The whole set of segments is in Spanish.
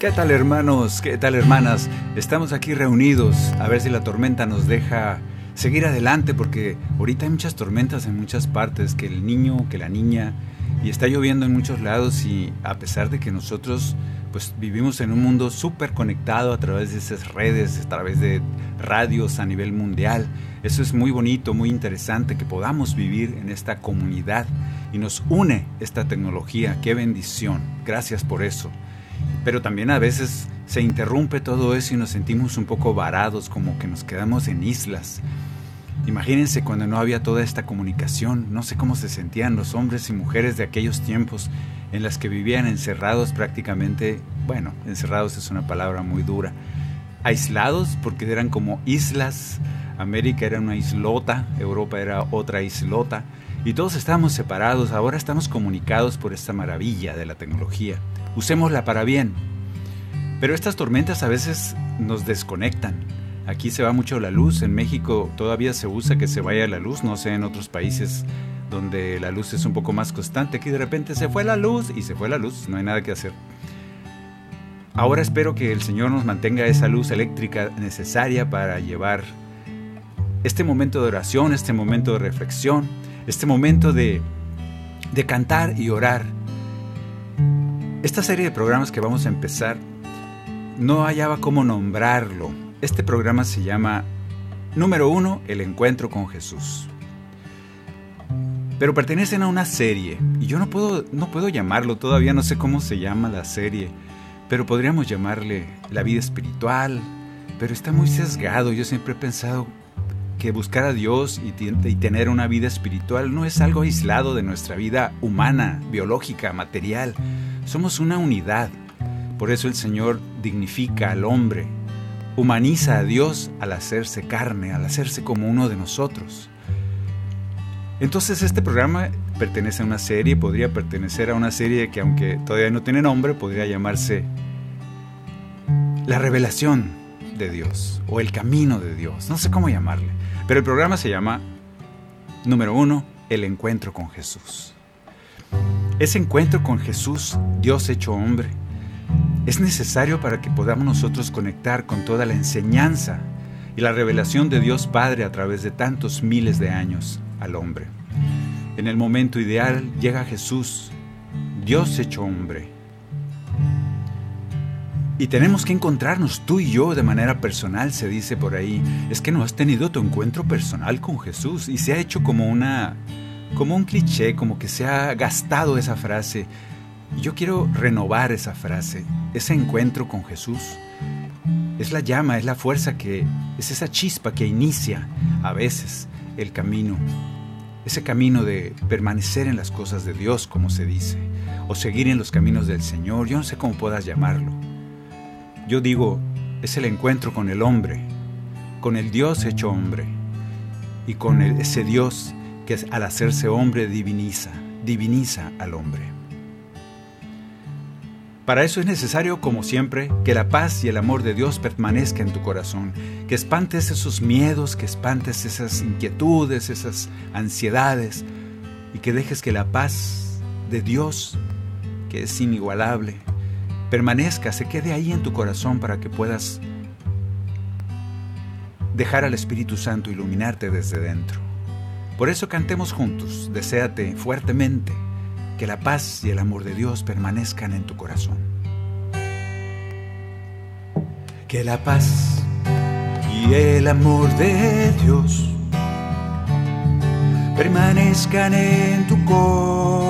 ¿Qué tal hermanos? ¿Qué tal hermanas? Estamos aquí reunidos a ver si la tormenta nos deja seguir adelante porque ahorita hay muchas tormentas en muchas partes, que el niño, que la niña, y está lloviendo en muchos lados y a pesar de que nosotros pues vivimos en un mundo súper conectado a través de esas redes, a través de radios a nivel mundial, eso es muy bonito, muy interesante que podamos vivir en esta comunidad y nos une esta tecnología, qué bendición, gracias por eso pero también a veces se interrumpe todo eso y nos sentimos un poco varados, como que nos quedamos en islas. Imagínense cuando no había toda esta comunicación, no sé cómo se sentían los hombres y mujeres de aquellos tiempos en las que vivían encerrados prácticamente, bueno, encerrados es una palabra muy dura, aislados porque eran como islas, América era una islota, Europa era otra islota, y todos estábamos separados, ahora estamos comunicados por esta maravilla de la tecnología usémosla para bien. Pero estas tormentas a veces nos desconectan. Aquí se va mucho la luz, en México todavía se usa que se vaya la luz, no sé en otros países donde la luz es un poco más constante, aquí de repente se fue la luz y se fue la luz, no hay nada que hacer. Ahora espero que el Señor nos mantenga esa luz eléctrica necesaria para llevar este momento de oración, este momento de reflexión, este momento de, de cantar y orar esta serie de programas que vamos a empezar no hallaba cómo nombrarlo. Este programa se llama Número 1, El Encuentro con Jesús. Pero pertenecen a una serie y yo no puedo, no puedo llamarlo, todavía no sé cómo se llama la serie, pero podríamos llamarle La vida espiritual, pero está muy sesgado. Yo siempre he pensado que buscar a Dios y, tener una vida espiritual no es algo aislado de nuestra vida humana, biológica, material somos una unidad. Por eso el Señor dignifica al hombre, humaniza a Dios al hacerse carne, al hacerse como uno de nosotros. Entonces este programa pertenece a una serie, podría pertenecer a una serie que aunque todavía no tiene nombre, podría llamarse La revelación de Dios o El camino de Dios, no sé cómo llamarle. Pero el programa se llama, número uno, El encuentro con Jesús. Ese encuentro con Jesús, Dios hecho hombre, es necesario para que podamos nosotros conectar con toda la enseñanza y la revelación de Dios Padre a través de tantos miles de años al hombre. En el momento ideal llega Jesús, Dios hecho hombre. Y tenemos que encontrarnos tú y yo de manera personal, se dice por ahí. Es que no has tenido tu encuentro personal con Jesús y se ha hecho como una como un cliché, como que se ha gastado esa frase. Yo quiero renovar esa frase, ese encuentro con Jesús. Es la llama, es la fuerza que, es esa chispa que inicia a veces el camino. Ese camino de permanecer en las cosas de Dios, como se dice, o seguir en los caminos del Señor, yo no sé cómo puedas llamarlo. Yo digo, es el encuentro con el hombre, con el Dios hecho hombre, y con ese Dios que al hacerse hombre diviniza, diviniza al hombre. Para eso es necesario, como siempre, que la paz y el amor de Dios permanezca en tu corazón, que espantes esos miedos, que espantes esas inquietudes, esas ansiedades, y que dejes que la paz de Dios, que es inigualable, permanezca, se quede ahí en tu corazón para que puedas dejar al Espíritu Santo iluminarte desde dentro. Por eso cantemos juntos, deséate fuertemente que la paz y el amor de Dios permanezcan en tu corazón. Que la paz y el amor de Dios permanezcan en tu corazón.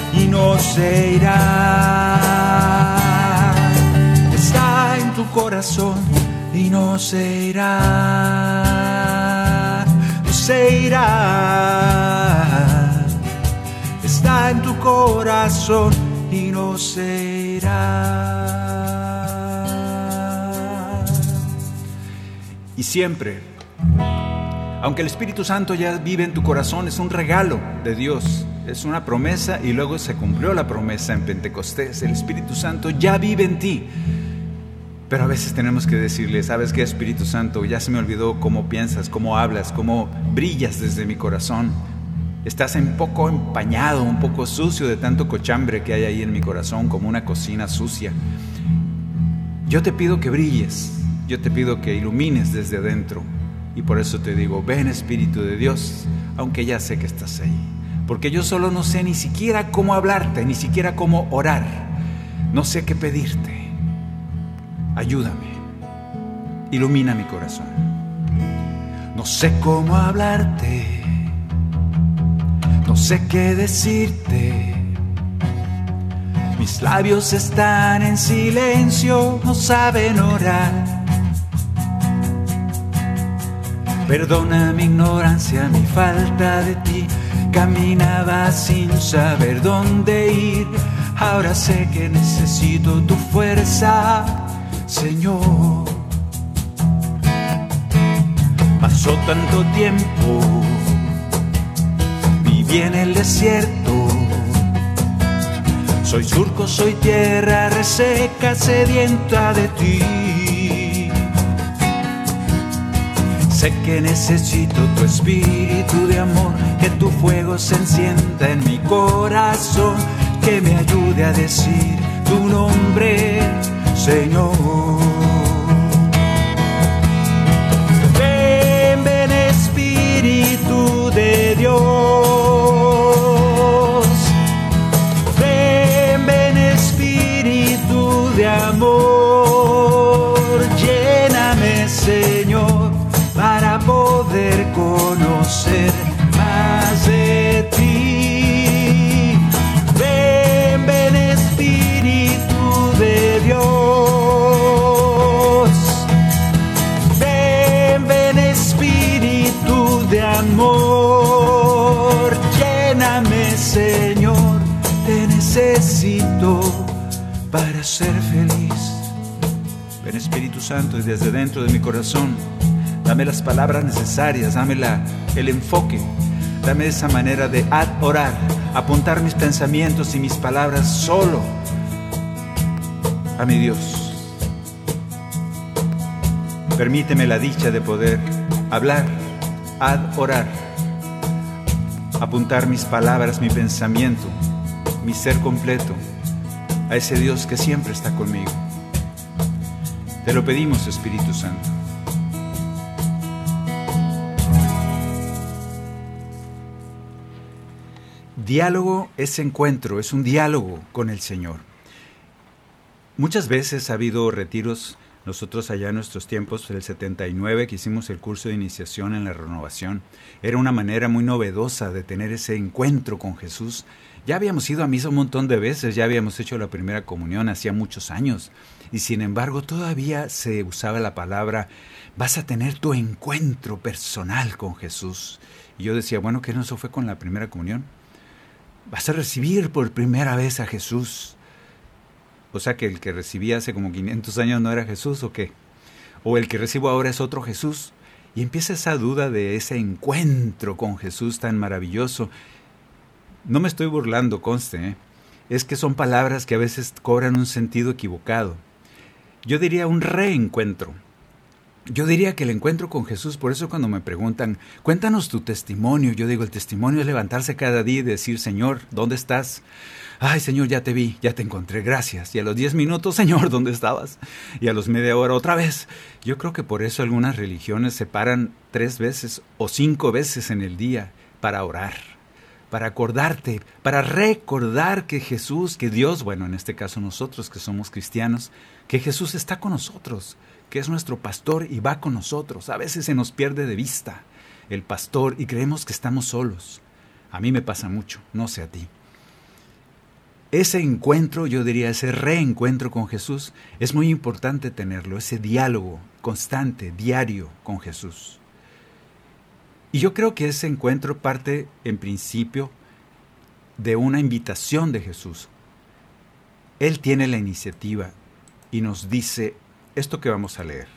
no se irá. Está en tu corazón y no se irá, no se irá. Está en tu corazón y no se irá. Y siempre, aunque el Espíritu Santo ya vive en tu corazón, es un regalo de Dios, es una promesa y luego se cumplió la promesa en Pentecostés. El Espíritu Santo ya vive en ti. Pero a veces tenemos que decirle, ¿sabes qué, Espíritu Santo? Ya se me olvidó cómo piensas, cómo hablas, cómo brillas desde mi corazón. Estás un poco empañado, un poco sucio de tanto cochambre que hay ahí en mi corazón, como una cocina sucia. Yo te pido que brilles, yo te pido que ilumines desde adentro. Y por eso te digo, ven Espíritu de Dios, aunque ya sé que estás ahí. Porque yo solo no sé ni siquiera cómo hablarte, ni siquiera cómo orar. No sé qué pedirte ayúdame, ilumina mi corazón. No sé cómo hablarte, no sé qué decirte. Mis labios están en silencio, no saben orar. Perdona mi ignorancia, mi falta de ti. Caminaba sin saber dónde ir. Ahora sé que necesito tu fuerza Señor. Pasó tanto tiempo, viví en el desierto. Soy surco, soy tierra reseca, sedienta de ti. Sé que necesito tu espíritu de amor, que tu fuego se encienda en mi corazón, que me ayude a decir tu nombre Señor. Ven, ven Espíritu de Dios. Santo y desde dentro de mi corazón, dame las palabras necesarias, dame la, el enfoque, dame esa manera de orar, apuntar mis pensamientos y mis palabras solo a mi Dios. Permíteme la dicha de poder hablar, orar, apuntar mis palabras, mi pensamiento, mi ser completo a ese Dios que siempre está conmigo. Te lo pedimos, Espíritu Santo. Diálogo es encuentro, es un diálogo con el Señor. Muchas veces ha habido retiros, nosotros allá en nuestros tiempos, el 79 que hicimos el curso de iniciación en la renovación, era una manera muy novedosa de tener ese encuentro con Jesús Ya habíamos ido a misa un montón de veces, ya habíamos hecho la primera comunión hacía muchos años. Y sin embargo todavía se usaba la palabra, vas a tener tu encuentro personal con Jesús. Y yo decía, bueno, ¿qué no eso fue con la primera comunión? Vas a recibir por primera vez a Jesús. O sea que el que recibí hace como 500 años no era Jesús o qué? O el que recibo ahora es otro Jesús. Y empieza esa duda de ese encuentro con Jesús tan maravilloso. No me estoy burlando, conste, ¿eh? es que son palabras que a veces cobran un sentido equivocado. Yo diría un reencuentro. Yo diría que el encuentro con Jesús, por eso cuando me preguntan, cuéntanos tu testimonio, yo digo, el testimonio es levantarse cada día y decir, Señor, ¿dónde estás? Ay, Señor, ya te vi, ya te encontré, gracias. Y a los diez minutos, Señor, ¿dónde estabas? Y a los media hora otra vez. Yo creo que por eso algunas religiones se paran tres veces o cinco veces en el día para orar, para acordarte, para recordar que Jesús, que Dios, bueno, en este caso nosotros que somos cristianos, que Jesús está con nosotros, que es nuestro pastor y va con nosotros. A veces se nos pierde de vista el pastor y creemos que estamos solos. A mí me pasa mucho, no sé a ti. Ese encuentro, yo diría, ese reencuentro con Jesús, es muy importante tenerlo, ese diálogo constante, diario con Jesús. Y yo creo que ese encuentro parte, en principio, de una invitación de Jesús. Él tiene la iniciativa y nos dice esto que vamos a leer.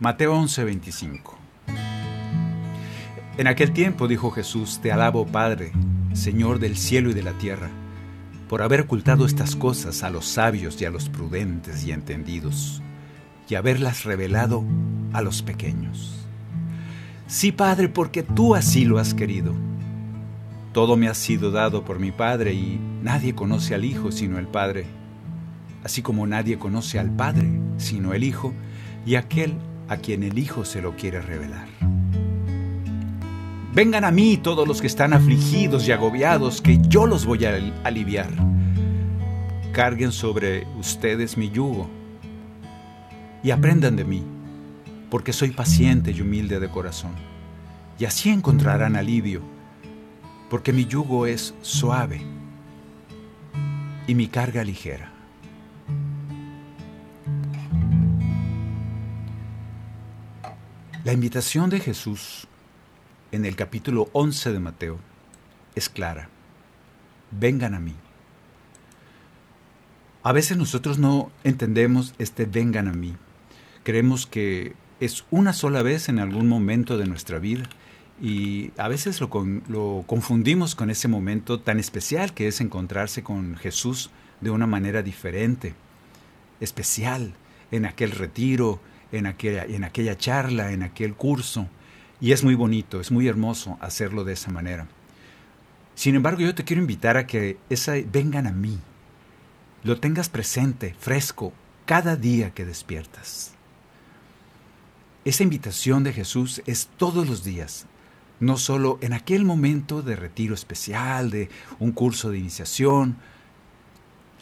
Mateo 11:25. En aquel tiempo dijo Jesús, Te alabo Padre, Señor del cielo y de la tierra por haber ocultado estas cosas a los sabios y a los prudentes y entendidos, y haberlas revelado a los pequeños. Sí, Padre, porque tú así lo has querido. Todo me ha sido dado por mi Padre y nadie conoce al Hijo sino el Padre, así como nadie conoce al Padre sino el Hijo y aquel a quien el Hijo se lo quiere revelar. Vengan a mí todos los que están afligidos y agobiados, que yo los voy a aliviar. Carguen sobre ustedes mi yugo y aprendan de mí, porque soy paciente y humilde de corazón. Y así encontrarán alivio, porque mi yugo es suave y mi carga ligera. La invitación de Jesús en el capítulo 11 de Mateo es clara. Vengan a mí. A veces nosotros no entendemos este vengan a mí. Creemos que es una sola vez en algún momento de nuestra vida y a veces lo, lo, confundimos con ese momento tan especial que es encontrarse con Jesús de una manera diferente, especial, en aquel retiro, en aquella, en aquella charla, en aquel curso. Y es muy bonito, es muy hermoso hacerlo de esa manera. Sin embargo, yo te quiero invitar a que esa, vengan a mí, lo tengas presente, fresco, cada día que despiertas. Esa invitación de Jesús es todos los días, no solo en aquel momento de retiro especial, de un curso de iniciación,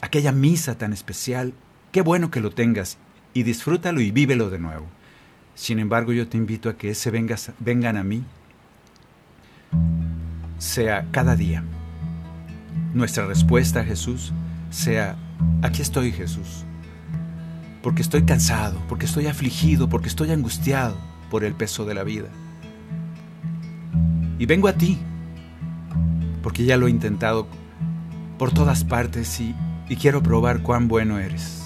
aquella misa tan especial, qué bueno que lo tengas y disfrútalo y vívelo de nuevo. Sin embargo, yo te invito a que ese vengas, vengan a mí sea cada día. Nuestra respuesta a Jesús sea, aquí estoy Jesús, porque estoy cansado, porque estoy afligido, porque estoy angustiado por el peso de la vida. Y vengo a ti, porque ya lo he intentado por todas partes y, y quiero probar cuán bueno eres.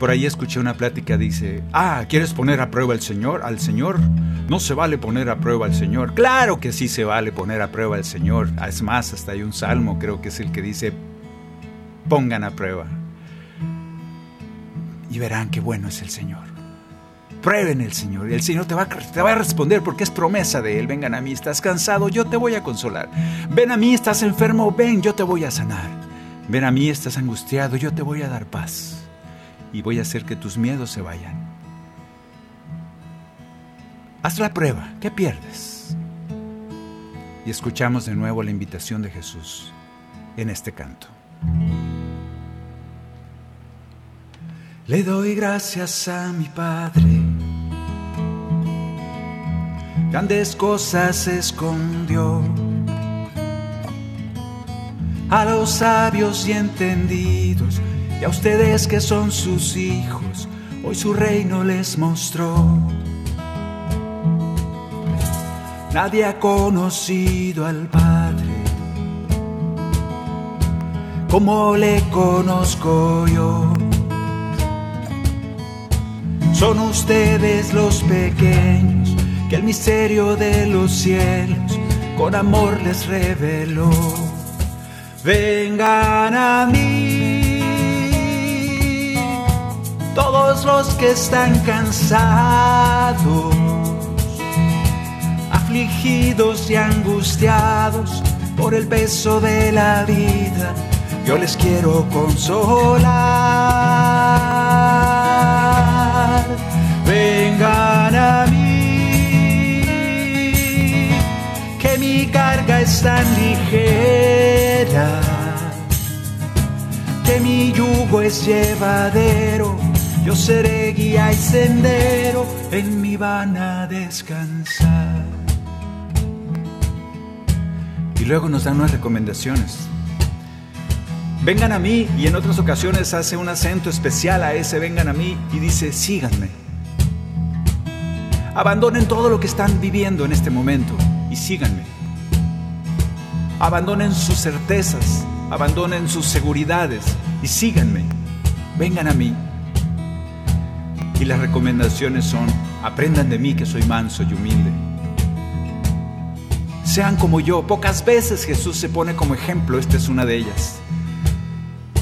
Por ahí escuché una plática, dice, ah, ¿quieres poner a prueba al Señor? Al Señor. No se vale poner a prueba al Señor. Claro que sí se vale poner a prueba al Señor. Es más, hasta hay un salmo, creo que es el que dice, pongan a prueba. Y verán qué bueno es el Señor. Prueben el Señor y el Señor te va, te va a responder porque es promesa de Él. Vengan a mí, estás cansado, yo te voy a consolar. Ven a mí, estás enfermo, ven, yo te voy a sanar. Ven a mí, estás angustiado, yo te voy a dar paz y voy a hacer que tus miedos se vayan. Haz la prueba, ¿qué pierdes? Y escuchamos de nuevo la invitación de Jesús en este canto. Le doy gracias a mi Padre. Grandes cosas escondió a los sabios y entendidos, y a ustedes que son sus hijos, hoy su reino les mostró. Nadie ha conocido al Padre como le conozco yo. Son ustedes los pequeños que el misterio de los cielos con amor les reveló. Vengan a mí, todos los que están cansados, afligidos y angustiados por el peso de la vida yo les quiero consolar. Vengan a mí, que mi carga es tan ligera, que mi yugo es llevadero. Yo seré guía y sendero, en mi van a descansar. Y luego nos dan unas recomendaciones. Vengan a mí y en otras ocasiones hace un acento especial a ese vengan a mí y dice síganme. Abandonen todo lo que están viviendo en este momento y síganme. Abandonen sus certezas, abandonen sus seguridades y síganme. Vengan a mí. Y las recomendaciones son, aprendan de mí que soy manso y humilde. Sean como yo. Pocas veces Jesús se pone como ejemplo, esta es una de ellas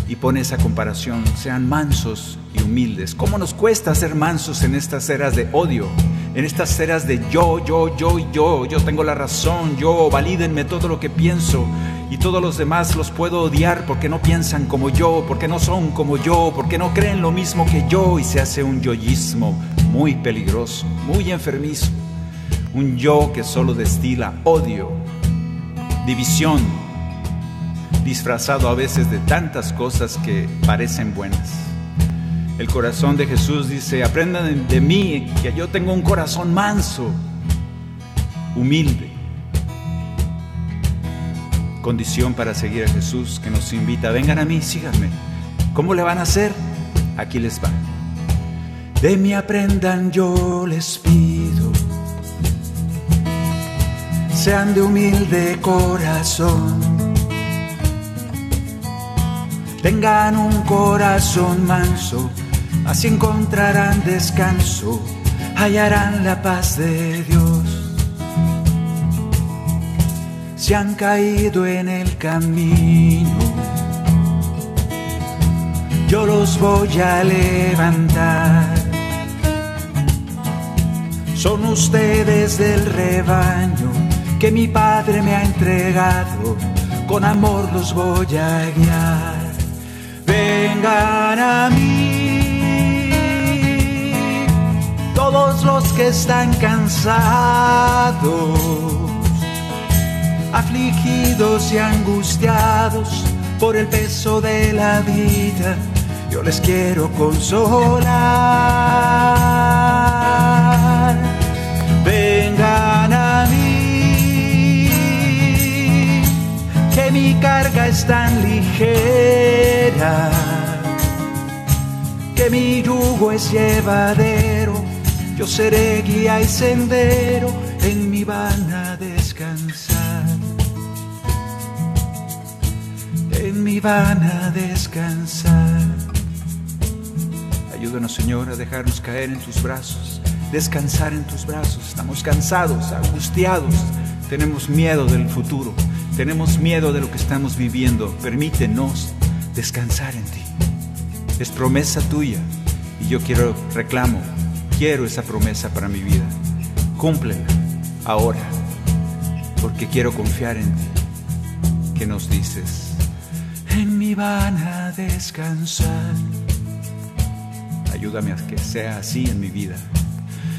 y pone esa comparación, sean mansos humildes. ¿Cómo nos cuesta ser mansos en estas eras de odio? En estas eras de yo, yo, yo y yo, yo tengo la razón, yo, valídenme todo lo que pienso y todos los demás los puedo odiar porque no piensan como yo, porque no son como yo, porque no creen lo mismo que yo y se hace un yoísmo muy peligroso, muy enfermizo. Un yo que solo destila odio, división, disfrazado a veces de tantas cosas que parecen buenas. El corazón de Jesús dice, aprendan de mí, que yo tengo un corazón manso, humilde. Condición para seguir a Jesús que nos invita, vengan a mí, síganme. ¿Cómo le van a hacer? Aquí les va. De mí aprendan, yo les pido. Sean de humilde corazón tengan un corazón manso, así encontrarán descanso, hallarán la paz de Dios. Se han caído en el camino, yo los voy a levantar. Son ustedes del rebaño que mi Padre me ha entregado, con amor los voy a guiar vengan a mí. Todos los que están cansados, afligidos y angustiados por el peso de la vida, yo les quiero consolar. Vengan a mí, que mi carga es tan ligera que mi yugo es llevadero, yo seré guía y sendero, en mi van a descansar. En mi van a descansar. Ayúdanos, Señor, a dejarnos caer en tus brazos, descansar en tus brazos. Estamos cansados, angustiados, tenemos miedo del futuro, tenemos miedo de lo que estamos viviendo. Permítenos descansar en ti es promesa tuya y yo quiero, reclamo, quiero esa promesa para mi vida. Cúmplela ahora, porque quiero confiar en ti, que nos dices, en mi van a descansar. Ayúdame a que sea así en mi vida.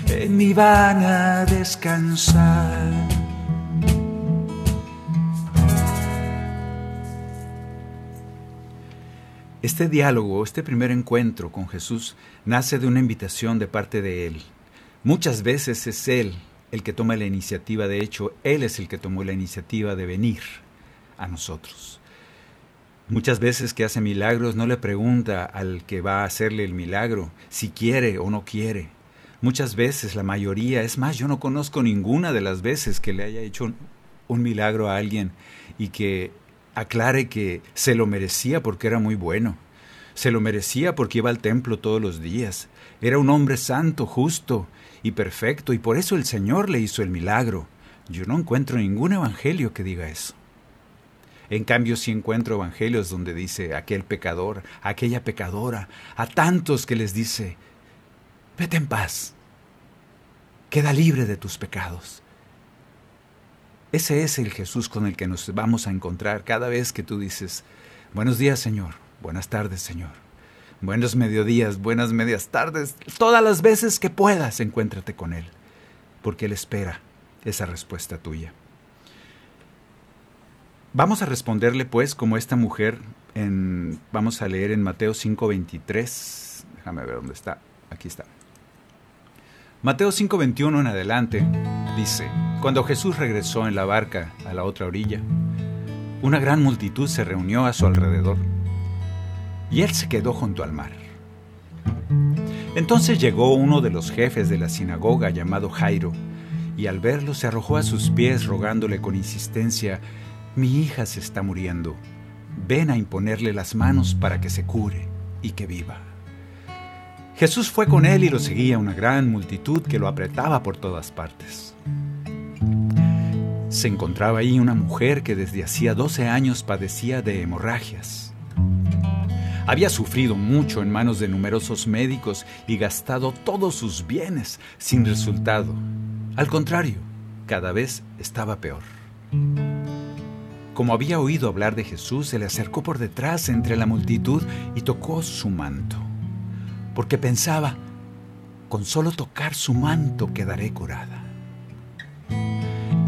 En mi van a descansar. Este diálogo, este primer encuentro con Jesús, nace de una invitación de parte de Él. Muchas veces es Él el que toma la iniciativa, de hecho, Él es el que tomó la iniciativa de venir a nosotros. Muchas veces que hace milagros no le pregunta al que va a hacerle el milagro si quiere o no quiere. Muchas veces, la mayoría, es más, yo no conozco ninguna de las veces que le haya hecho un, milagro a alguien y que aclare que se lo merecía porque era muy bueno. Se lo merecía porque iba al templo todos los días. Era un hombre santo, justo y perfecto, y por eso el Señor le hizo el milagro. Yo no encuentro ningún evangelio que diga eso. En cambio, sí encuentro evangelios donde dice aquel pecador, aquella pecadora, a tantos que les dice, vete en paz, queda libre de tus pecados. Ese es el Jesús con el que nos vamos a encontrar cada vez que tú dices, buenos días Señor, buenas tardes Señor, buenos mediodías, buenas medias tardes, todas las veces que puedas encuéntrate con Él, porque Él espera esa respuesta tuya. Vamos a responderle pues como esta mujer en vamos a leer en Mateo 5:23. Déjame ver dónde está. Aquí está. Mateo 5:21 en adelante dice, cuando Jesús regresó en la barca a la otra orilla, una gran multitud se reunió a su alrededor y él se quedó junto al mar. Entonces llegó uno de los jefes de la sinagoga llamado Jairo, y al verlo se arrojó a sus pies rogándole con insistencia, mi hija se está muriendo. Ven a imponerle las manos para que se cure y que viva. Jesús fue con él y lo seguía una gran multitud que lo apretaba por todas partes. Se encontraba ahí una mujer que desde hacía 12 años padecía de hemorragias. Había sufrido mucho en manos de numerosos médicos y gastado todos sus bienes sin resultado. Al contrario, cada vez estaba peor. Como había oído hablar de Jesús, se le acercó por detrás entre la multitud y tocó su manto, porque pensaba, con solo tocar su manto quedaré curada.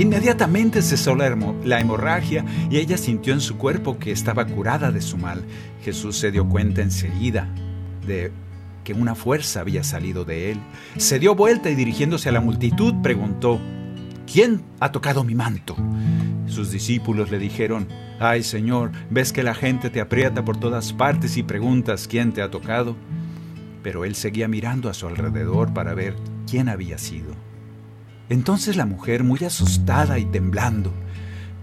Inmediatamente cesó la, la, hemorragia y ella sintió en su cuerpo que estaba curada de su mal. Jesús se dio cuenta enseguida de que una fuerza había salido de él. Se dio vuelta y dirigiéndose a la multitud preguntó, ¿quién ha tocado mi manto? Sus discípulos le dijeron, Ay Señor, ves que la gente te aprieta por todas partes y preguntas quién te ha tocado. Pero él seguía mirando a su alrededor para ver quién había sido. Entonces la mujer, muy asustada y temblando,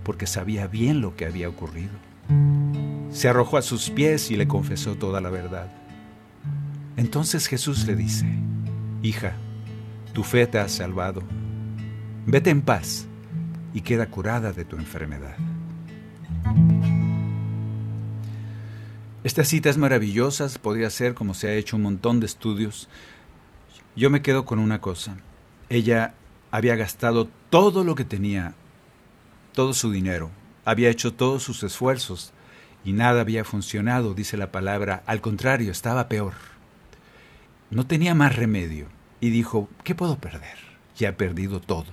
porque sabía bien lo que había ocurrido, se arrojó a sus pies y le confesó toda la verdad. Entonces Jesús le dice, Hija, tu fe te ha salvado. Vete en paz y queda curada de tu enfermedad. Esta cita es maravillosa, podría ser como se ha hecho un montón de estudios. Yo me quedo con una cosa. Ella había gastado todo lo que tenía, todo su dinero, había hecho todos sus esfuerzos y nada había funcionado, dice la palabra. Al contrario, estaba peor. No tenía más remedio y dijo, ¿qué puedo perder? Ya he perdido todo.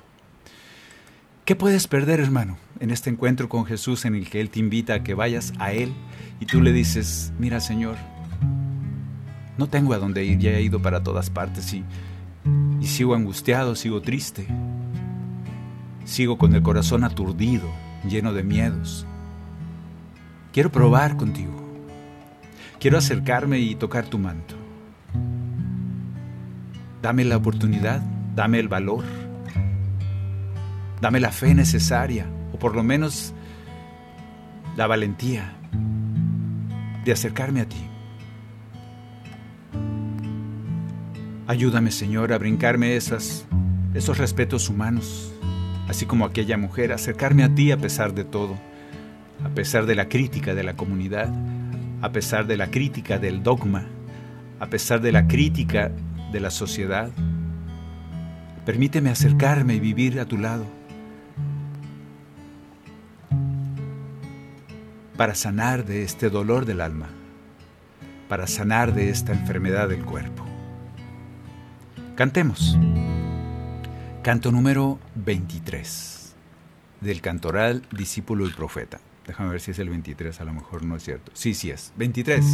¿Qué puedes perder, hermano, en este encuentro con Jesús en el que Él te invita a que vayas a Él y tú le dices, mira Señor, no tengo a dónde ir, ya he ido para todas partes y, y sigo angustiado, sigo triste, sigo con el corazón aturdido, lleno de miedos. Quiero probar contigo, quiero acercarme y tocar tu manto. Dame la oportunidad, dame el valor Dame la fe necesaria, o por lo menos la valentía de acercarme a ti. Ayúdame, Señor, a brincarme esos respetos humanos, así como aquella mujer, acercarme a ti a pesar de todo, a pesar de la crítica de la comunidad, a pesar de la crítica del dogma, a pesar de la crítica de la sociedad. Permíteme acercarme y vivir a tu lado. para sanar de este dolor del alma, para sanar de esta enfermedad del cuerpo. Cantemos. Canto número 23 del cantoral Discípulo y Profeta. Déjame ver si es el 23, a lo mejor no es cierto. Sí, sí es. 23.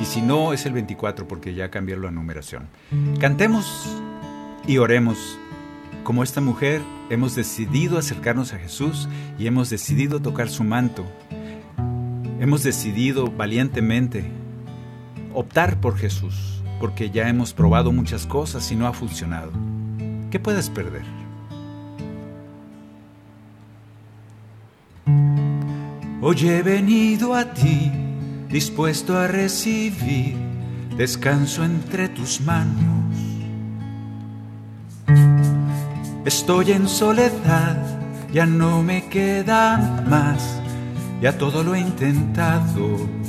Y si no, es el 24 porque ya cambió la numeración. Cantemos y oremos. Como esta mujer, hemos decidido acercarnos a Jesús y hemos decidido tocar su manto hemos decidido valientemente optar por Jesús, porque ya hemos probado muchas cosas y no ha funcionado. ¿Qué puedes perder? Hoy he venido a ti, dispuesto a recibir descanso entre tus manos. Estoy en soledad, ya no me queda más, ya todo lo he intentado.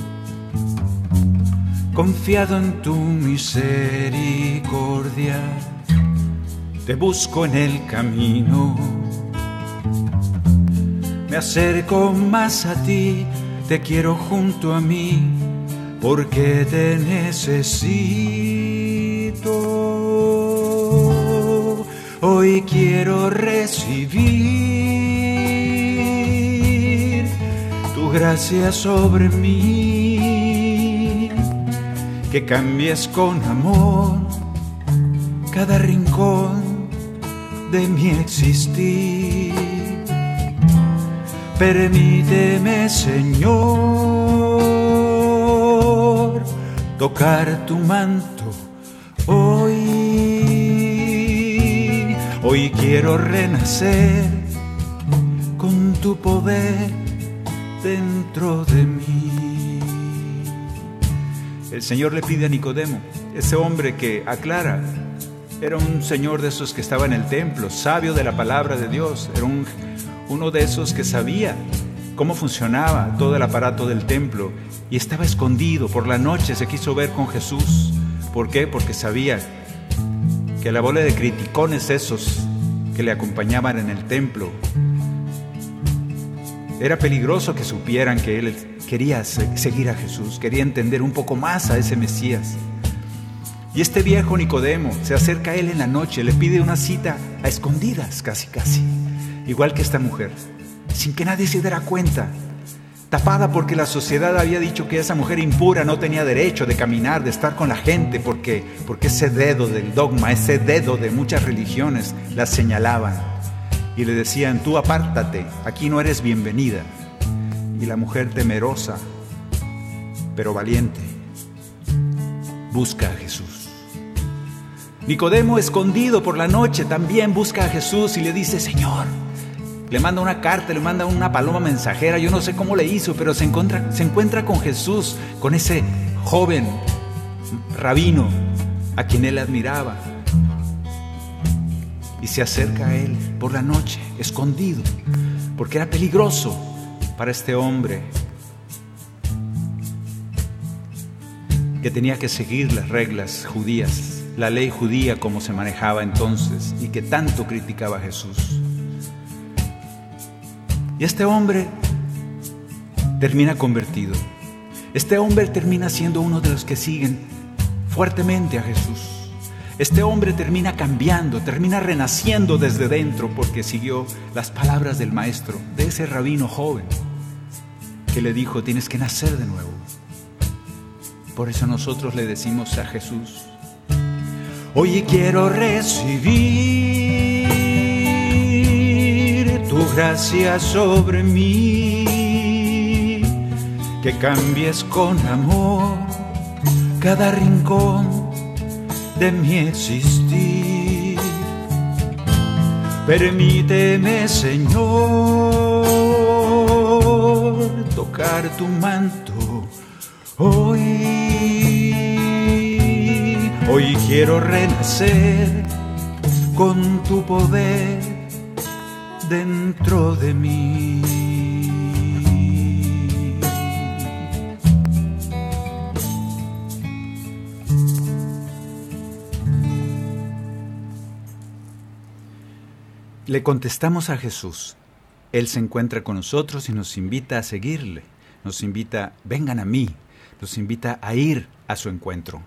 Confiado en tu misericordia, te busco en el camino. Me acerco más a ti, te quiero junto a mí, porque te necesito. Hoy quiero recibir tu gracia sobre mí, que cambies con amor cada rincón de mi existir. Permíteme, Señor, tocar tu manto hoy. Hoy quiero renacer con tu poder dentro de mí. El Señor le pide a Nicodemo, ese hombre que aclara, era un señor de esos que estaba en el templo, sabio de la palabra de Dios, era un, uno de esos que sabía cómo funcionaba todo el aparato del templo y estaba escondido. Por la noche se quiso ver con Jesús. ¿Por qué? Porque sabía que la bola de criticones esos que le acompañaban en el templo era peligroso que supieran que él quería seguir a Jesús, quería entender un poco más a ese Mesías. Y este viejo Nicodemo se acerca a él en la noche, le pide una cita a escondidas, casi, casi, igual que esta mujer, sin que nadie se diera cuenta, tapada porque la sociedad había dicho que esa mujer impura no tenía derecho de caminar, de estar con la gente, porque, porque ese dedo del dogma, ese dedo de muchas religiones la señalaban y le decían, tú apártate, aquí no eres bienvenida. Y la mujer temerosa, pero valiente, busca a Jesús. Nicodemo, escondido por la noche, también busca a Jesús y le dice, Señor, le manda una carta, le manda una paloma mensajera, yo no sé cómo le hizo, pero se encuentra, se encuentra con Jesús, con ese joven rabino a quien él admiraba. Y se acerca a él por la noche, escondido, porque era peligroso para este hombre que tenía que seguir las reglas judías la ley judía como se manejaba entonces y que tanto criticaba a Jesús. Y este hombre termina convertido. Este hombre termina siendo uno de los que siguen fuertemente a Jesús. Este hombre termina cambiando, termina renaciendo desde dentro porque siguió las palabras del maestro, de ese rabino joven, que le dijo, tienes que nacer de nuevo. Por eso nosotros le decimos a Jesús, Hoy quiero recibir tu gracia sobre mí, que cambies con amor cada rincón de mi existir. Permíteme, Señor, tocar tu manto hoy Hoy quiero renacer con tu poder dentro de mí. Le contestamos a Jesús. Él se encuentra con nosotros y nos invita a seguirle. Nos invita, vengan a mí. Nos invita a ir a su encuentro.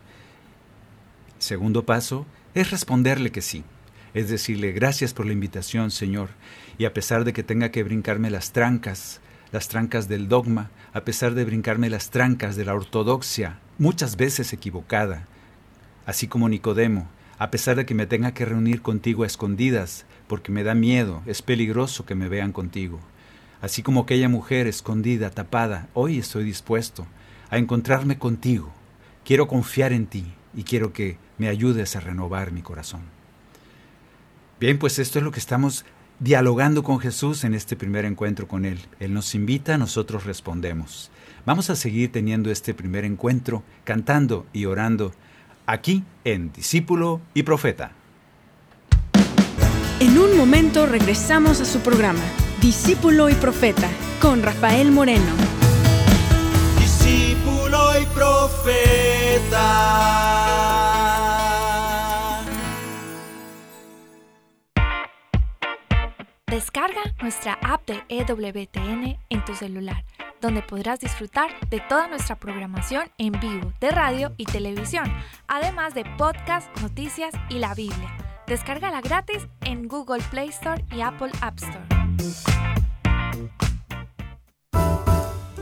Segundo paso es responderle que sí. Es decirle, gracias por la invitación, Señor, y a pesar de que tenga que brincarme las trancas, las trancas del dogma, a pesar de brincarme las trancas de la ortodoxia, muchas veces equivocada, así como Nicodemo, a pesar de que me tenga que reunir contigo a escondidas, porque me da miedo, es peligroso que me vean contigo. Así como aquella mujer escondida, tapada, hoy estoy dispuesto a encontrarme contigo. Quiero confiar en ti y quiero que me ayudes a renovar mi corazón. Bien, pues esto es lo que estamos dialogando con Jesús en este primer encuentro con Él. Él nos invita, nosotros respondemos. Vamos a seguir teniendo este primer encuentro, cantando y orando aquí en Discípulo y Profeta. En un momento regresamos a su programa, Discípulo y Profeta, con Rafael Moreno. Discípulo y Profeta. Descarga nuestra app de EWTN en tu celular, donde podrás disfrutar de toda nuestra programación en vivo de radio y televisión, además de podcast, noticias y la Biblia. Descárgala gratis en Google Play Store y Apple App Store.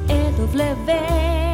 EWTN,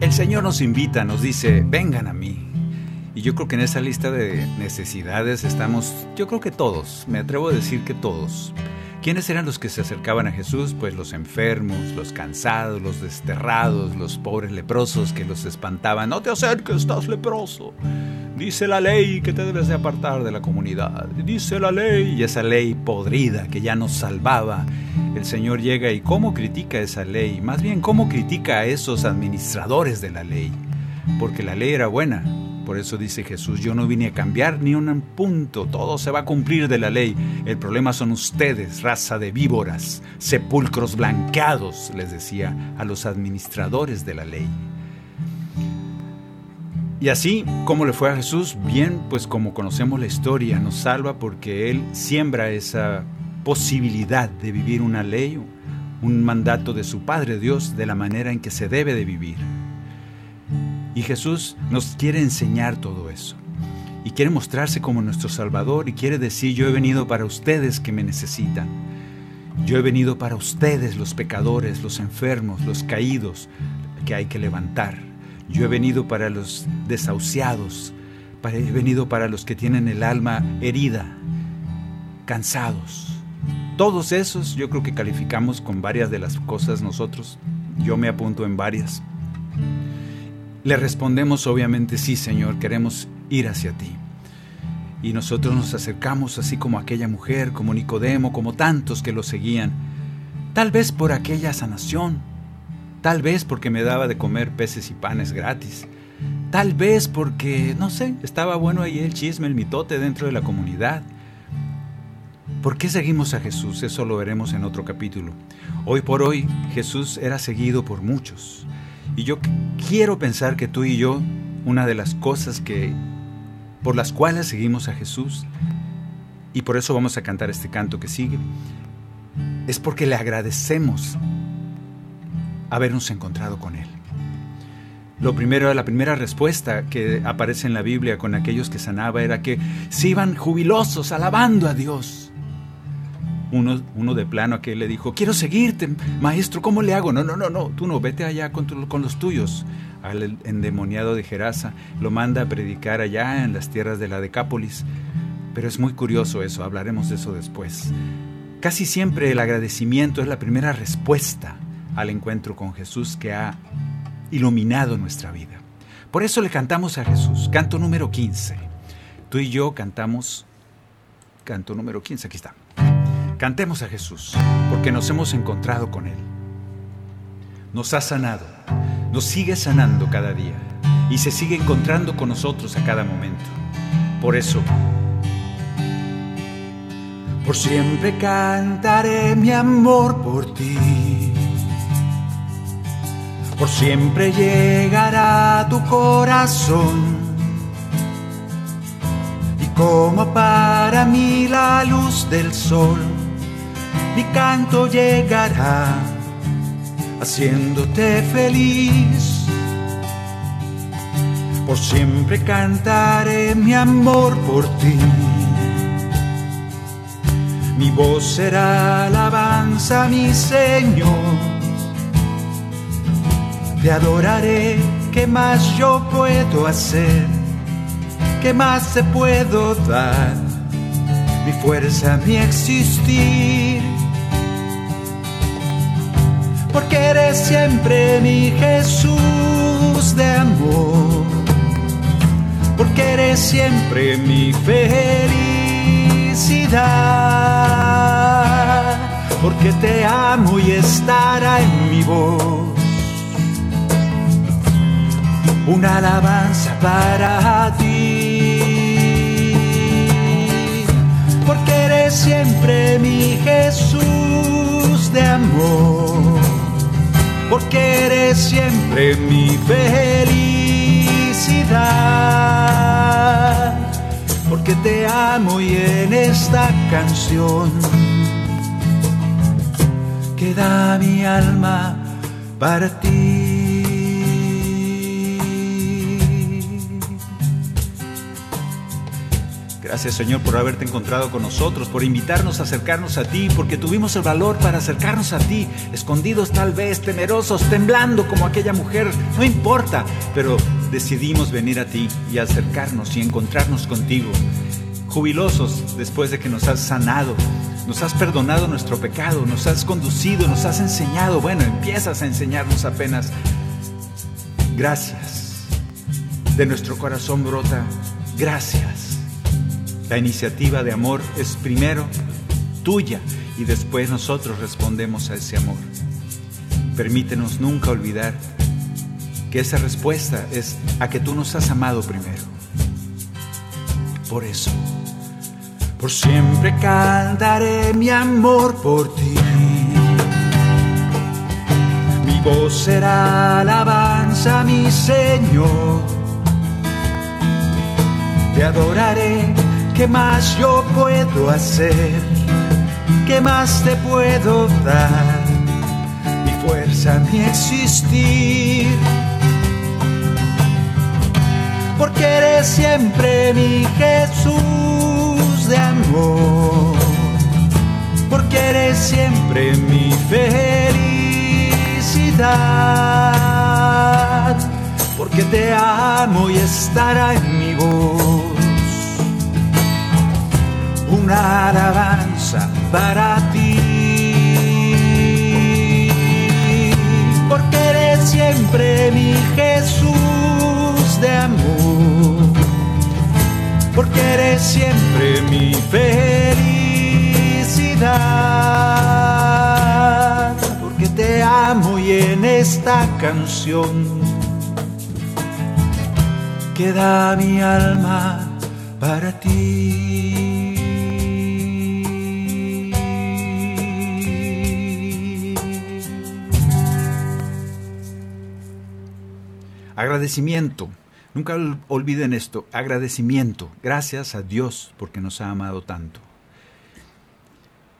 El Señor nos invita, nos dice, vengan a mí. Y yo creo que en esa lista de necesidades estamos, yo creo que todos, me atrevo a decir que todos. ¿Quiénes eran los que se acercaban a Jesús? Pues los enfermos, los cansados, los desterrados, los pobres leprosos que los espantaban. No te acerques, estás leproso. Dice la ley que te debes de apartar de la comunidad. Dice la ley y esa ley podrida que ya nos salvaba. El Señor llega y cómo critica esa ley. Más bien, cómo critica a esos administradores de la ley. Porque la ley era buena, por eso dice Jesús, yo no vine a cambiar ni un punto, todo se va a cumplir de la ley. El problema son ustedes, raza de víboras, sepulcros blanqueados, les decía a los administradores de la ley. Y así, ¿cómo le fue a Jesús? Bien, pues como conocemos la historia, nos salva porque Él siembra esa posibilidad de vivir una ley, un mandato de su Padre Dios de la manera en que se debe de vivir. Y Jesús nos quiere enseñar todo eso. Y quiere mostrarse como nuestro Salvador y quiere decir, yo he venido para ustedes que me necesitan. Yo he venido para ustedes los pecadores, los enfermos, los caídos que hay que levantar. Yo he venido para los desahuciados. He venido para los que tienen el alma herida, cansados. Todos esos yo creo que calificamos con varias de las cosas nosotros. Yo me apunto en varias. Le respondemos obviamente, sí Señor, queremos ir hacia ti. Y nosotros nos acercamos así como aquella mujer, como Nicodemo, como tantos que lo seguían. Tal vez por aquella sanación, tal vez porque me daba de comer peces y panes gratis, tal vez porque, no sé, estaba bueno ahí el chisme, el mitote dentro de la comunidad. ¿Por qué seguimos a Jesús? Eso lo veremos en otro capítulo. Hoy por hoy Jesús era seguido por muchos. Y yo quiero pensar que tú y yo, una de las cosas que por las cuales seguimos a Jesús, y por eso vamos a cantar este canto que sigue, es porque le agradecemos habernos encontrado con Él. Lo primero, la primera respuesta que aparece en la Biblia con aquellos que sanaba era que se iban jubilosos, alabando a Dios. Uno, uno de plano a que le dijo, quiero seguirte, maestro, ¿cómo le hago? No, no, no, no, tú no, vete allá con, con los tuyos. Al endemoniado de Gerasa lo manda a predicar allá en las tierras de la Decápolis. Pero es muy curioso eso, hablaremos de eso después. Casi siempre el agradecimiento es la primera respuesta al encuentro con Jesús que ha iluminado nuestra vida. Por eso le cantamos a Jesús, canto número 15. Tú y yo cantamos, canto número 15, aquí está. Cantemos a Jesús, porque nos hemos encontrado con Él. Nos ha sanado, nos sigue sanando cada día y se sigue encontrando con nosotros a cada momento. Por eso, por siempre cantaré mi amor por ti por siempre llegará tu corazón. Y como para mí la luz del sol, mi canto llegará haciéndote feliz. Por siempre cantaré mi amor por ti. Mi voz será alabanza, mi Señor te adoraré, ¿qué más yo puedo hacer? ¿Qué más te puedo dar? Mi fuerza, mi existir. Porque eres siempre mi Jesús de amor. Porque eres siempre mi felicidad. Porque te amo y estará en mi voz una alabanza para ti. Porque eres siempre mi Jesús de amor. Porque eres siempre mi felicidad. Porque te amo y en esta canción queda mi alma para ti. Gracias Señor por haberte encontrado con nosotros, por invitarnos a acercarnos a ti, porque tuvimos el valor para acercarnos a ti, escondidos tal vez, temerosos, temblando como aquella mujer, no importa, pero decidimos venir a ti y acercarnos y encontrarnos contigo, jubilosos después de que nos has sanado, nos has perdonado nuestro pecado, nos has conducido, nos has enseñado, bueno, empiezas a enseñarnos apenas. Gracias. De nuestro corazón brota, gracias la iniciativa de amor es primero tuya y después nosotros respondemos a ese amor. Permítenos nunca olvidar que esa respuesta es a que tú nos has amado primero. Por eso, por siempre cantaré mi amor por ti. Mi voz será alabanza, mi Señor. Te adoraré ¿Qué más yo puedo hacer? ¿Qué más te puedo dar? Mi fuerza, mi existir. Porque eres siempre mi Jesús de amor. Porque eres siempre mi felicidad. Porque te amo y estará en mi voz una alabanza para ti. Porque eres siempre mi Jesús de amor. Porque eres siempre mi felicidad. Porque te amo y en esta canción queda mi alma para ti. Agradecimiento. Nunca olviden esto, agradecimiento. Gracias a Dios porque nos ha amado tanto.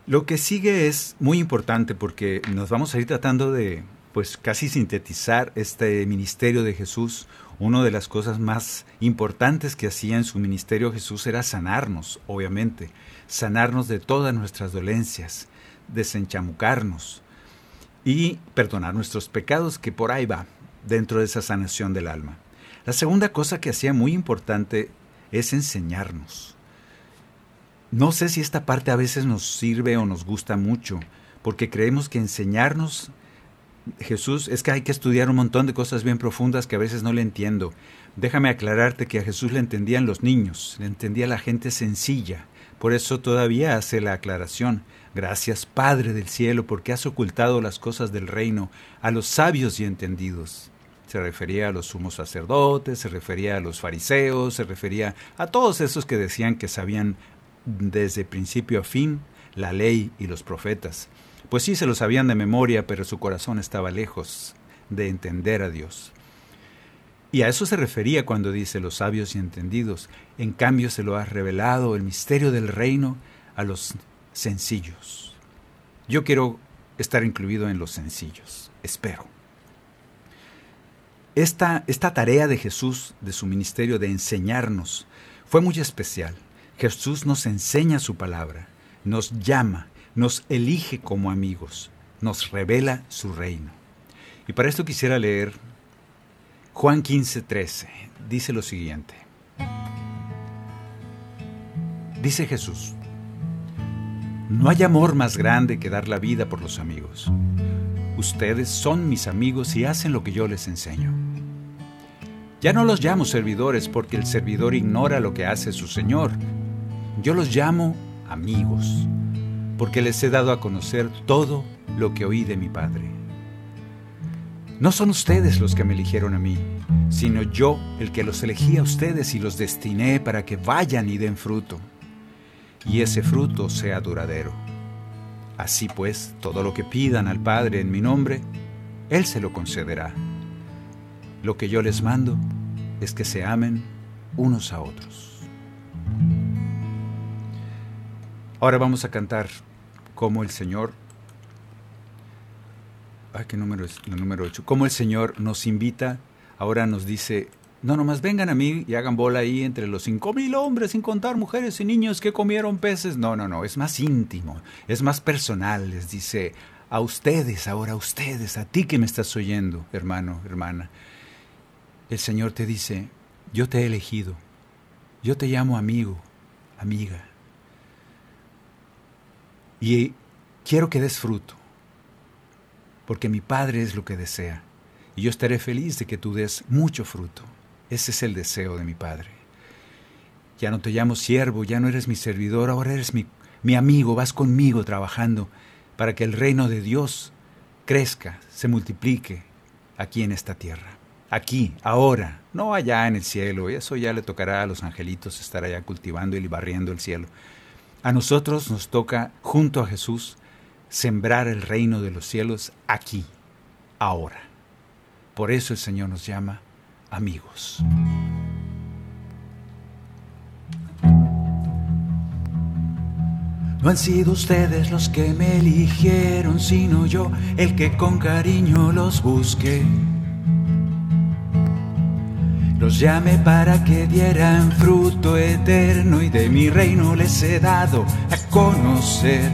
Lo que sigue es muy importante porque nos vamos a ir tratando de, pues, casi sintetizar este ministerio de Jesús. Una de las cosas más importantes que hacía en su ministerio Jesús era sanarnos, obviamente, sanarnos de todas nuestras dolencias, desenchamucarnos y perdonar nuestros pecados, que por ahí va, dentro de esa sanación del alma. La segunda cosa que hacía muy importante es enseñarnos. No sé si esta parte a veces nos sirve o nos gusta mucho, porque creemos que enseñarnos Jesús es que hay que estudiar un montón de cosas bien profundas que a veces no le entiendo. Déjame aclararte que a Jesús le entendían los niños, le entendía la gente sencilla. Por eso todavía hace la aclaración. Gracias Padre del cielo, porque has ocultado las cosas del reino a los sabios y entendidos. Se refería a los sumos sacerdotes, se refería a los fariseos, se refería a todos esos que decían que sabían desde principio a fin la ley y los profetas. Pues sí se lo sabían de memoria, pero su corazón estaba lejos de entender a Dios. Y a eso se refería cuando dice los sabios y entendidos. En cambio se lo ha revelado el misterio del reino a los sencillos. Yo quiero estar incluido en los sencillos, espero. Esta, esta tarea de Jesús, de su ministerio, de enseñarnos, fue muy especial. Jesús nos enseña su palabra, nos llama, nos elige como amigos, nos revela su reino. Y para esto quisiera leer Juan 15, 13. Dice lo siguiente. Dice Jesús, no hay amor más grande que dar la vida por los amigos. Ustedes son mis amigos y hacen lo que yo les enseño. Ya no los llamo servidores porque el servidor ignora lo que hace su Señor, yo los llamo amigos, porque les he dado a conocer todo lo que oí de mi Padre. No son ustedes los que me eligieron a mí, sino yo el que los elegí a ustedes y los destiné para que vayan y den fruto, y ese fruto sea duradero. Así pues, todo lo que pidan al Padre en mi nombre, Él se lo concederá. Lo que yo les mando es que se amen unos a otros. Ahora vamos a cantar como el Señor. Ay, ¿qué número es? El número 8. Como el Señor nos invita, ahora nos dice, no, nomás vengan a mí y hagan bola ahí entre los cinco mil hombres, sin contar mujeres y niños que comieron peces. No, no, no, es más íntimo, es más personal. Les dice, a ustedes, ahora a ustedes, a ti que me estás oyendo, hermano, hermana. El Señor te dice, yo te he elegido, yo te llamo amigo, amiga. Y quiero que des fruto, porque mi Padre es lo que desea. Y yo estaré feliz de que tú des mucho fruto. Ese es el deseo de mi Padre. Ya no te llamo siervo, ya no eres mi servidor, ahora eres mi, mi amigo, vas conmigo trabajando para que el reino de Dios crezca, se multiplique aquí en esta tierra. Aquí, ahora, no allá en el cielo. Eso ya le tocará a los angelitos estar allá cultivando y barriendo el cielo. A nosotros nos toca, junto a Jesús, sembrar el reino de los cielos aquí, ahora. Por eso el Señor nos llama amigos. No han sido ustedes los que me eligieron, sino yo el que con cariño los busqué los llamé para que dieran fruto eterno y de mi reino les he dado a conocer.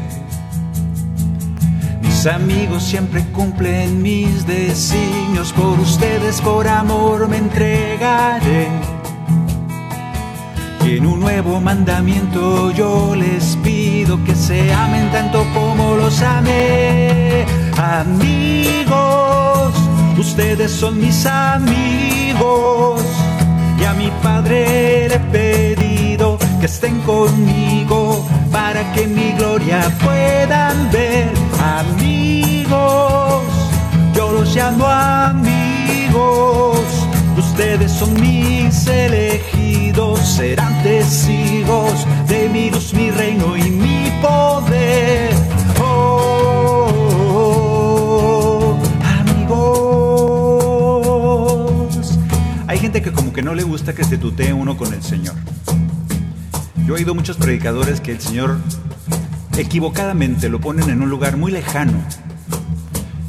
Mis amigos siempre cumplen mis designios, por ustedes por amor me entregaré. Y en un nuevo mandamiento yo les pido que se amen tanto como los amé. Amigos, ustedes son mis amigos y a mi Padre le he pedido que estén conmigo para que mi gloria puedan ver. Amigos, yo los llamo amigos. Ustedes son mis elegidos, serán testigos de mi luz, mi reino y mi poder. Oh, amigos. Hay gente que como que no le gusta que se tutee uno con el Señor. Yo he oído muchos predicadores que el Señor equivocadamente lo ponen en un lugar muy lejano.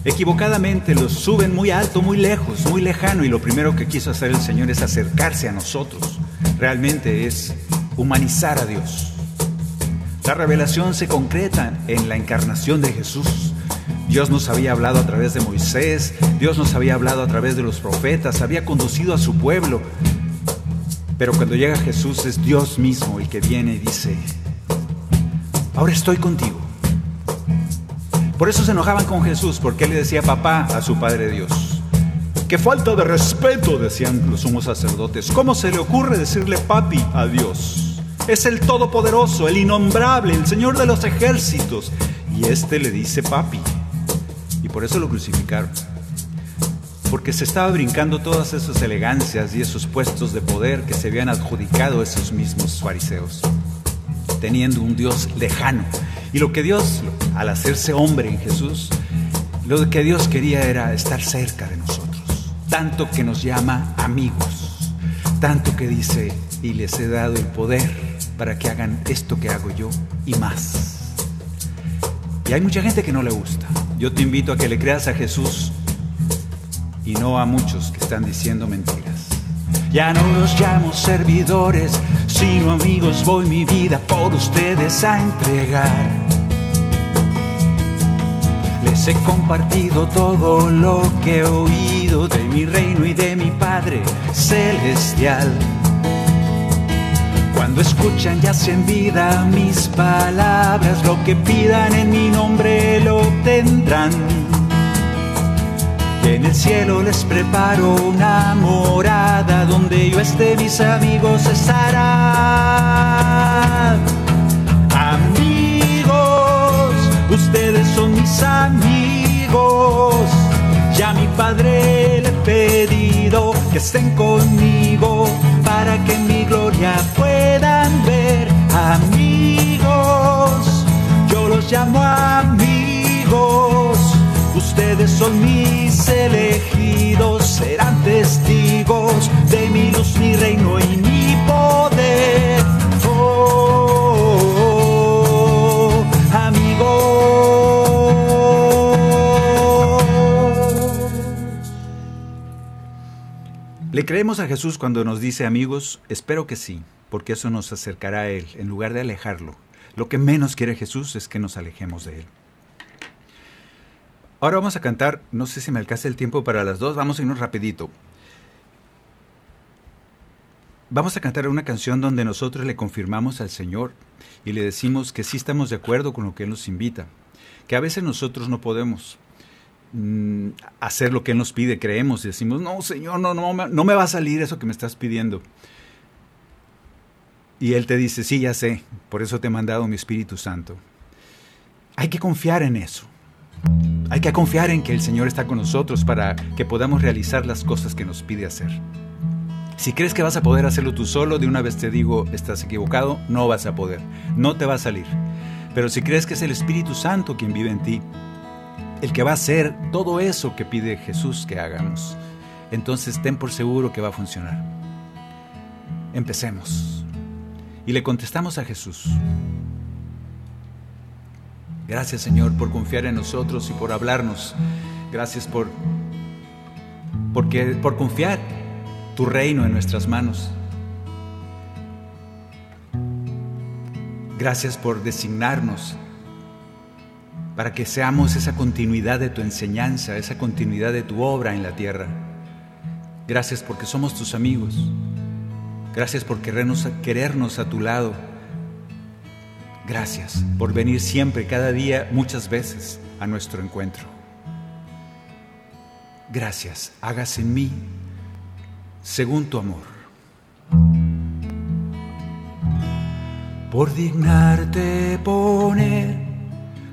Equivocadamente lo suben muy alto, muy lejos, muy lejano y lo primero que quiso hacer el Señor es acercarse a nosotros. Realmente es humanizar a Dios. La revelación se concreta en la encarnación de Jesús. Dios nos había hablado a través de Moisés, Dios nos había hablado a través de los profetas, había conducido a su pueblo. Pero cuando llega Jesús es Dios mismo el que viene y dice, ahora estoy contigo. Por eso se enojaban con Jesús, porque él le decía papá a su Padre Dios. Qué falta de respeto, decían los sumos sacerdotes. ¿Cómo se le ocurre decirle papi a Dios? Es el Todopoderoso, el Innombrable, el Señor de los ejércitos. Y este le dice papi. Y por eso lo crucificaron. Porque se estaba brincando todas esas elegancias y esos puestos de poder que se habían adjudicado esos mismos fariseos teniendo un Dios lejano. Y lo que Dios, al hacerse hombre en Jesús, lo que Dios quería era estar cerca de nosotros. Tanto que nos llama amigos. Tanto que dice, y les he dado el poder para que hagan esto que hago yo y más. Y hay mucha gente que no le gusta. Yo te invito a que le creas a Jesús y no a muchos que están diciendo mentiras. Ya no los llamo servidores, sino amigos, voy mi vida por ustedes a entregar. Les he compartido todo lo que he oído de mi reino y de mi Padre Celestial. Cuando escuchan y hacen vida mis palabras, lo que pidan en mi nombre lo obtendrán. En el cielo les preparo una morada donde yo esté, mis amigos estarán. Amigos, ustedes son mis amigos. Ya mi padre le he pedido que estén conmigo creemos a Jesús cuando nos dice amigos? Espero que sí, porque eso nos acercará a Él en lugar de alejarlo. Lo que menos quiere Jesús es que nos alejemos de Él. Ahora vamos a cantar, no sé si me alcanza el tiempo para las dos, vamos a irnos rapidito. Vamos a cantar una canción donde nosotros le confirmamos al Señor y le decimos que sí estamos de acuerdo con lo que Él nos invita, que a veces nosotros no podemos mm, hacer lo que Él nos pide, creemos y decimos, no Señor, no, no, no me va a salir eso que me estás pidiendo. Y Él te dice, sí, ya sé, por eso te he mandado mi Espíritu Santo. Hay que confiar en eso. Hay que confiar en que el Señor está con nosotros para que podamos realizar las cosas que nos pide hacer. Si crees que vas a poder hacerlo tú solo, de una vez te digo, estás equivocado, no vas a poder, no te va a salir. Pero si crees que es el Espíritu Santo quien vive en ti, el que va a hacer todo eso que pide Jesús que hagamos, entonces ten por seguro que va a funcionar. Empecemos. Y le contestamos a Jesús. Gracias Señor por confiar en nosotros y por hablarnos. Gracias por, por confiar tu reino en nuestras manos. Gracias por designarnos para que seamos esa continuidad de tu enseñanza, esa continuidad de tu obra en la tierra. Gracias porque somos tus amigos. Gracias por querernos, querernos a tu lado. Gracias por venir siempre, cada día, muchas veces a nuestro encuentro. Gracias, hágase en mí según tu amor. Por dignarte poner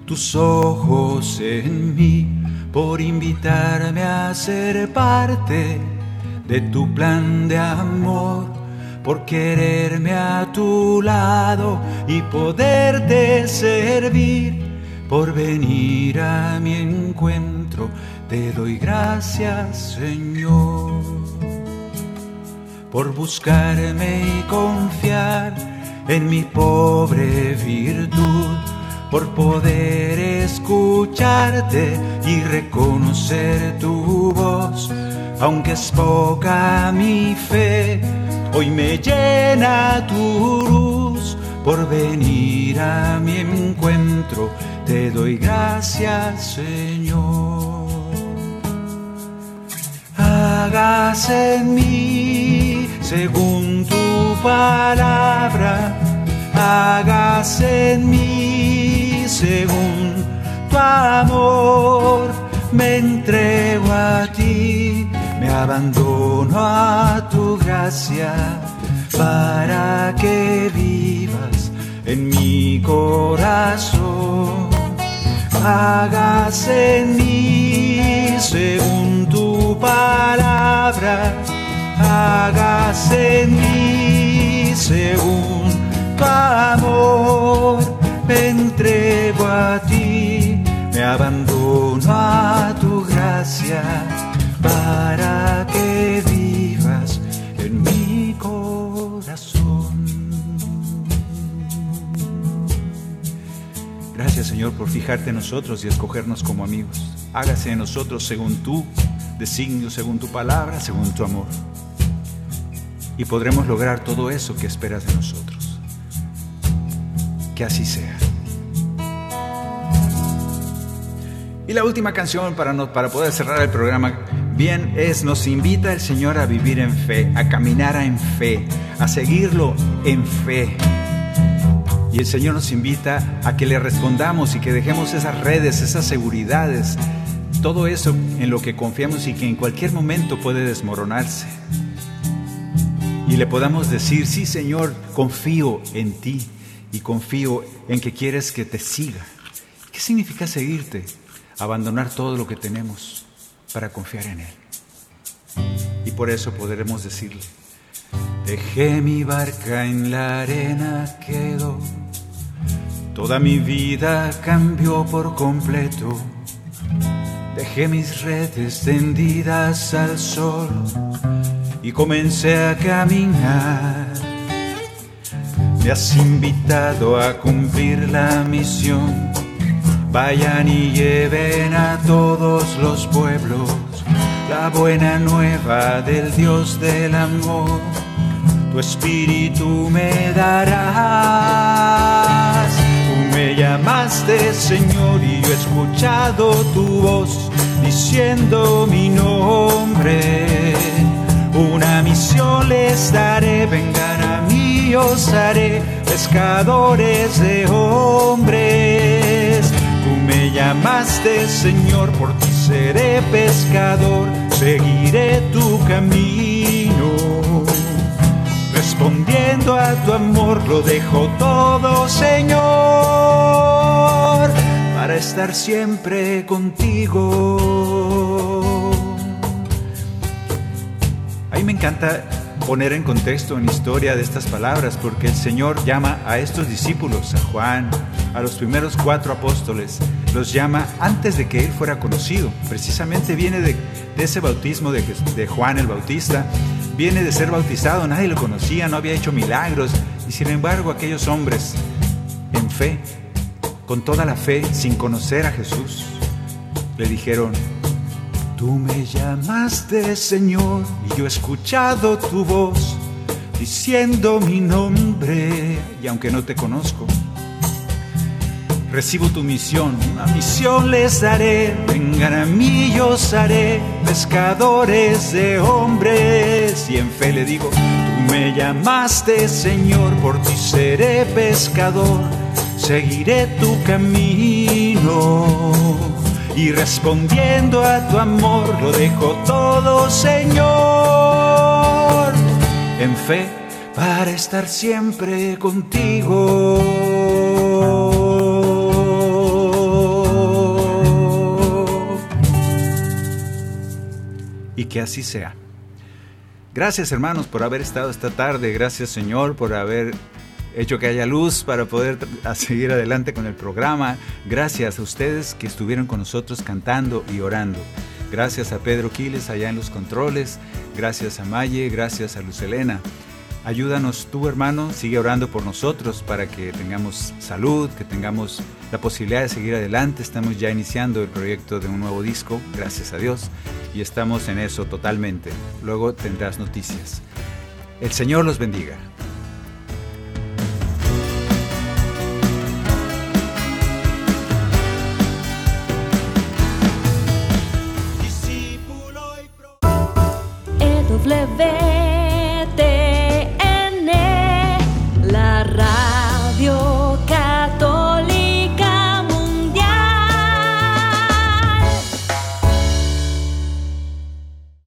tus ojos en mí, por invitarme a ser parte de tu plan de amor por quererme a tu lado y poderte servir, por venir a mi encuentro, te doy gracias Señor, por buscarme y confiar en mi pobre virtud, por poder escucharte y reconocer tu voz. Aunque es poca mi fe, hoy me llena tu luz por venir a mi encuentro. Te doy gracias, Señor. Hágase en mí según tu palabra hágase en mí según tu amor. Me entrego a ti, me abandono a tu gracia para que vivas en mi corazón. Hágase en mí según tu palabra, hágase en mí según tu amor, me entrego a ti, me abandono a tu gracia para que vivas en mi corazón. Gracias Señor por fijarte en nosotros y escogernos como amigos. Hágase en nosotros según tu designio, según tu palabra, según tu amor. Y podremos lograr todo eso que esperas de nosotros que así sea. Y la última canción para, no, para poder cerrar el programa bien es nos invita el Señor a vivir en fe, a caminar en fe, a seguirlo en fe. Y el Señor nos invita a que le respondamos y que dejemos esas redes, esas seguridades, todo eso en lo que confiamos y que en cualquier momento puede desmoronarse. Y le podamos decir, sí Señor, confío en ti y confío en que quieres que te siga. ¿Qué significa seguirte? Abandonar todo lo que tenemos para confiar en Él. Y por eso podremos decirle, dejé mi barca en la arena, quedó. Toda mi vida cambió por completo. Dejé mis redes tendidas al sol y comencé a caminar me has invitado a cumplir la misión. Vayan y lleven a todos los pueblos la buena nueva del Dios del amor. Tu espíritu me darás. Tú me llamaste Señor y yo he escuchado tu voz diciendo mi nombre. Una misión les daré, vengan mí os haré pescadores de hombres. Tú me llamaste Señor, por ti seré pescador, seguiré tu camino. Respondiendo a tu amor lo dejo todo Señor, para estar siempre contigo. A mí me encanta poner en contexto, en historia de estas palabras, porque el Señor llama a estos discípulos, a Juan, a los primeros cuatro apóstoles, los llama antes de que Él fuera conocido. Precisamente viene de, ese bautismo de, de Juan el Bautista, viene de ser bautizado, nadie lo conocía, no había hecho milagros, y sin embargo aquellos hombres en fe, con toda la fe, sin conocer a Jesús, le dijeron, Tú me llamaste Señor y yo he escuchado tu voz diciendo mi nombre. Y aunque no te conozco, recibo tu misión, una misión les daré, vengan a mí yo os haré pescadores de hombres. Y en fe le digo, tú me llamaste Señor, por ti seré pescador, seguiré tu camino y respondiendo a tu amor lo dejo todo, Señor, en fe para estar siempre contigo. Y que así sea. Gracias hermanos por haber estado esta tarde, gracias Señor por haber hecho que haya luz para poder seguir adelante con el programa. Gracias a ustedes que estuvieron con nosotros cantando y orando. Gracias a Pedro Quiles allá en los controles. Gracias a Maye, gracias a Lucelena. Ayúdanos tú, hermano, sigue orando por nosotros para que tengamos salud, que tengamos la posibilidad de seguir adelante. Estamos ya iniciando el proyecto de un nuevo disco, gracias a Dios, y estamos en eso totalmente. Luego tendrás noticias. El Señor los bendiga.